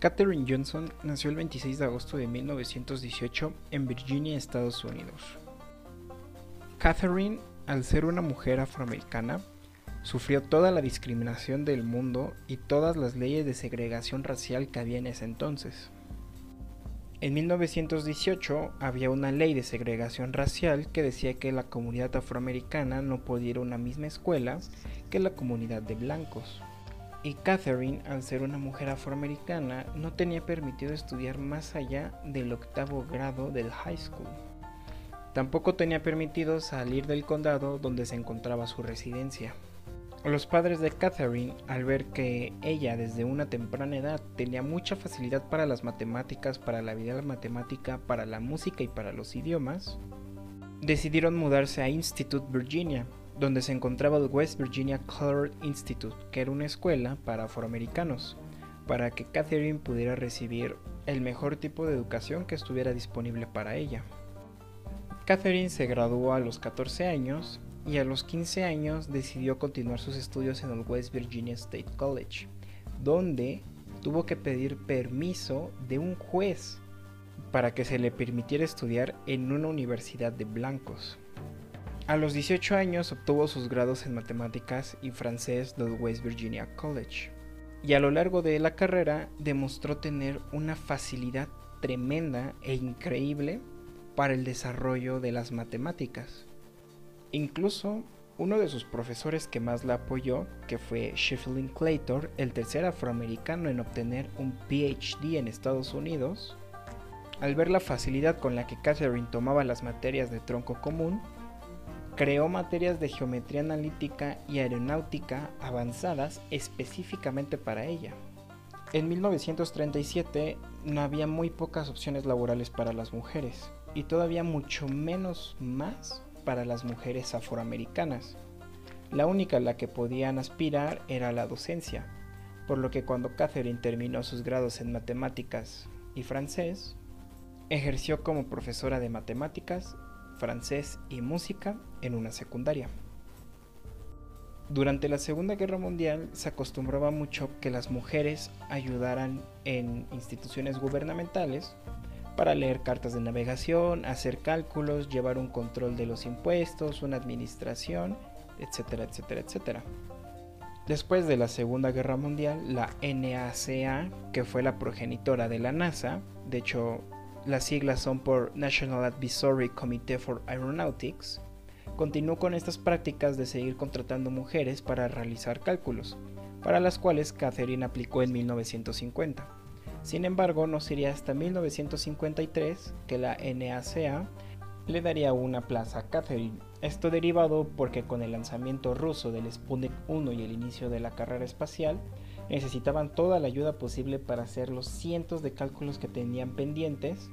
Katherine Johnson nació el 26 de agosto de 1918 en Virginia, Estados Unidos. Katherine, al ser una mujer afroamericana, sufrió toda la discriminación del mundo y todas las leyes de segregación racial que había en ese entonces. En 1918 había una ley de segregación racial que decía que la comunidad afroamericana no podía ir a una misma escuela que la comunidad de blancos. Y Catherine, al ser una mujer afroamericana, no tenía permitido estudiar más allá del octavo grado del high school. Tampoco tenía permitido salir del condado donde se encontraba su residencia. Los padres de Catherine, al ver que ella desde una temprana edad tenía mucha facilidad para las matemáticas, para la vida matemática, para la música y para los idiomas, decidieron mudarse a Institute Virginia, donde se encontraba el West Virginia Colored Institute, que era una escuela para afroamericanos, para que Catherine pudiera recibir el mejor tipo de educación que estuviera disponible para ella. Catherine se graduó a los 14 años y a los 15 años decidió continuar sus estudios en el West Virginia State College, donde tuvo que pedir permiso de un juez para que se le permitiera estudiar en una universidad de blancos. A los 18 años obtuvo sus grados en matemáticas y francés del West Virginia College. Y a lo largo de la carrera demostró tener una facilidad tremenda e increíble para el desarrollo de las matemáticas. Incluso uno de sus profesores que más la apoyó, que fue Shefflin Claytor, el tercer afroamericano en obtener un PhD en Estados Unidos, al ver la facilidad con la que Catherine tomaba las materias de tronco común, creó materias de geometría analítica y aeronáutica avanzadas específicamente para ella. En 1937 no había muy pocas opciones laborales para las mujeres y todavía mucho menos más para las mujeres afroamericanas. La única a la que podían aspirar era la docencia, por lo que cuando Catherine terminó sus grados en matemáticas y francés, ejerció como profesora de matemáticas, francés y música en una secundaria. Durante la Segunda Guerra Mundial se acostumbraba mucho que las mujeres ayudaran en instituciones gubernamentales para leer cartas de navegación, hacer cálculos, llevar un control de los impuestos, una administración, etcétera, etcétera, etcétera. Después de la Segunda Guerra Mundial, la NACA, que fue la progenitora de la NASA, de hecho las siglas son por National Advisory Committee for Aeronautics, continuó con estas prácticas de seguir contratando mujeres para realizar cálculos, para las cuales Catherine aplicó en 1950. Sin embargo, no sería hasta 1953 que la NACA le daría una plaza a Catherine. Esto derivado porque con el lanzamiento ruso del Sputnik 1 y el inicio de la carrera espacial, necesitaban toda la ayuda posible para hacer los cientos de cálculos que tenían pendientes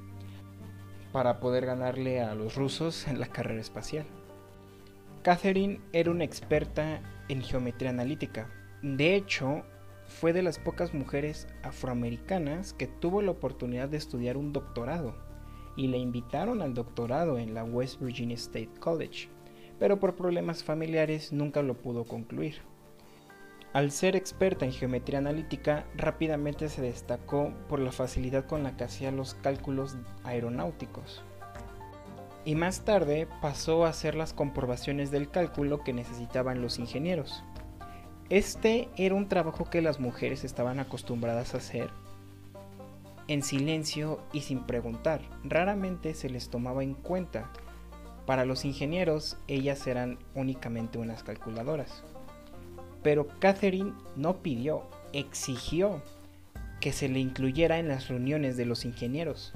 para poder ganarle a los rusos en la carrera espacial. Catherine era una experta en geometría analítica. De hecho, fue de las pocas mujeres afroamericanas que tuvo la oportunidad de estudiar un doctorado y le invitaron al doctorado en la West Virginia State College, pero por problemas familiares nunca lo pudo concluir. Al ser experta en geometría analítica, rápidamente se destacó por la facilidad con la que hacía los cálculos aeronáuticos. Y más tarde pasó a hacer las comprobaciones del cálculo que necesitaban los ingenieros. Este era un trabajo que las mujeres estaban acostumbradas a hacer en silencio y sin preguntar. Raramente se les tomaba en cuenta. Para los ingenieros, ellas eran únicamente unas calculadoras. Pero Catherine no pidió, exigió que se le incluyera en las reuniones de los ingenieros.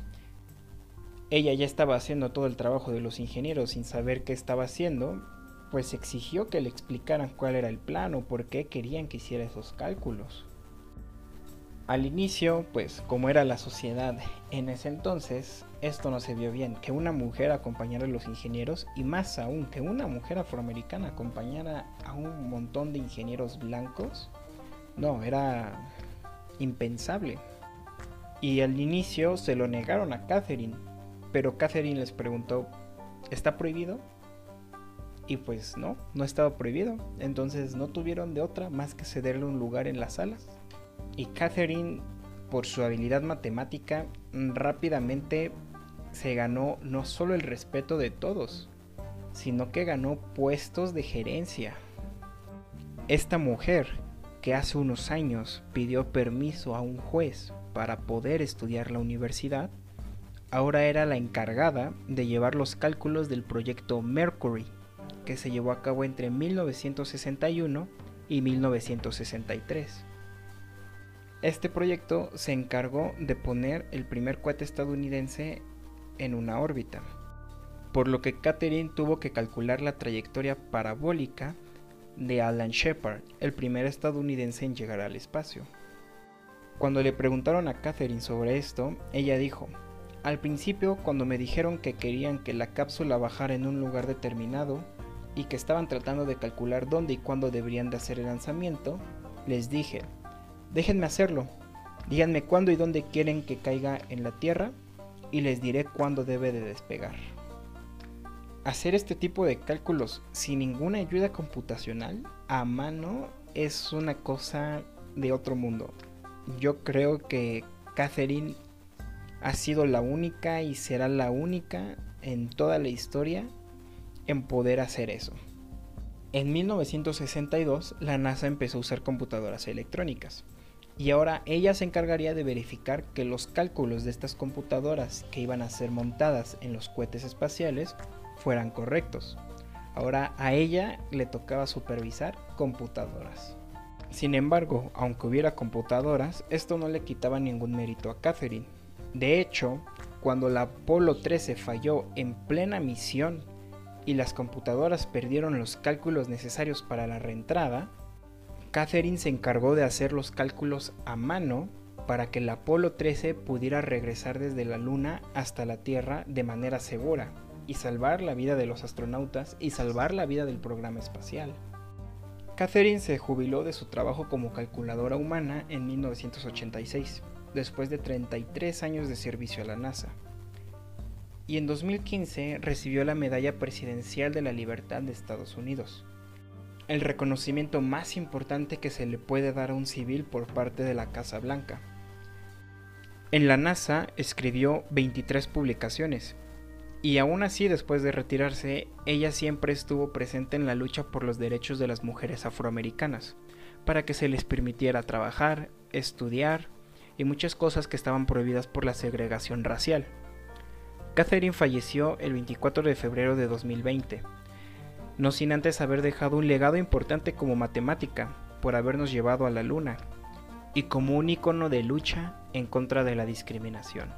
Ella ya estaba haciendo todo el trabajo de los ingenieros sin saber qué estaba haciendo, pues exigió que le explicaran cuál era el plan o por qué querían que hiciera esos cálculos. Al inicio, pues como era la sociedad en ese entonces, esto no se vio bien, que una mujer acompañara a los ingenieros y más aún que una mujer afroamericana acompañara a un montón de ingenieros blancos, no, era impensable. Y al inicio se lo negaron a Catherine, pero Catherine les preguntó, ¿está prohibido? Y pues no, no estaba prohibido. Entonces no tuvieron de otra más que cederle un lugar en la sala. Y Catherine por su habilidad matemática, rápidamente se ganó no solo el respeto de todos, sino que ganó puestos de gerencia. Esta mujer, que hace unos años pidió permiso a un juez para poder estudiar la universidad, ahora era la encargada de llevar los cálculos del proyecto Mercury, que se llevó a cabo entre 1961 y 1963. Este proyecto se encargó de poner el primer cohete estadounidense en una órbita, por lo que Catherine tuvo que calcular la trayectoria parabólica de Alan Shepard, el primer estadounidense en llegar al espacio. Cuando le preguntaron a Catherine sobre esto, ella dijo, al principio cuando me dijeron que querían que la cápsula bajara en un lugar determinado y que estaban tratando de calcular dónde y cuándo deberían de hacer el lanzamiento, les dije, déjenme hacerlo, díganme cuándo y dónde quieren que caiga en la Tierra y les diré cuándo debe de despegar. Hacer este tipo de cálculos sin ninguna ayuda computacional a mano es una cosa de otro mundo yo creo que Catherine ha sido la única y será la única en toda la historia en poder hacer eso. En 1962 la NASA empezó a usar computadoras electrónicas y ahora ella se encargaría de verificar que los cálculos de estas computadoras que iban a ser montadas en los cohetes espaciales fueran correctos. Ahora a ella le tocaba supervisar computadoras. Sin embargo, aunque hubiera computadoras, esto no le quitaba ningún mérito a Catherine. De hecho, cuando la Apolo 13 falló en plena misión y las computadoras perdieron los cálculos necesarios para la reentrada, Catherine se encargó de hacer los cálculos a mano para que la Apolo 13 pudiera regresar desde la Luna hasta la Tierra de manera segura y salvar la vida de los astronautas y salvar la vida del programa espacial. Catherine se jubiló de su trabajo como calculadora humana en 1986, después de 33 años de servicio a la NASA. Y en 2015 recibió la Medalla Presidencial de la Libertad de Estados Unidos, el reconocimiento más importante que se le puede dar a un civil por parte de la Casa Blanca. En la NASA escribió 23 publicaciones, y aún así, después de retirarse, ella siempre estuvo presente en la lucha por los derechos de las mujeres afroamericanas, para que se les permitiera trabajar, estudiar y muchas cosas que estaban prohibidas por la segregación racial. Catherine falleció el 24 de febrero de 2020, no sin antes haber dejado un legado importante como matemática, por habernos llevado a la luna, y como un icono de lucha en contra de la discriminación.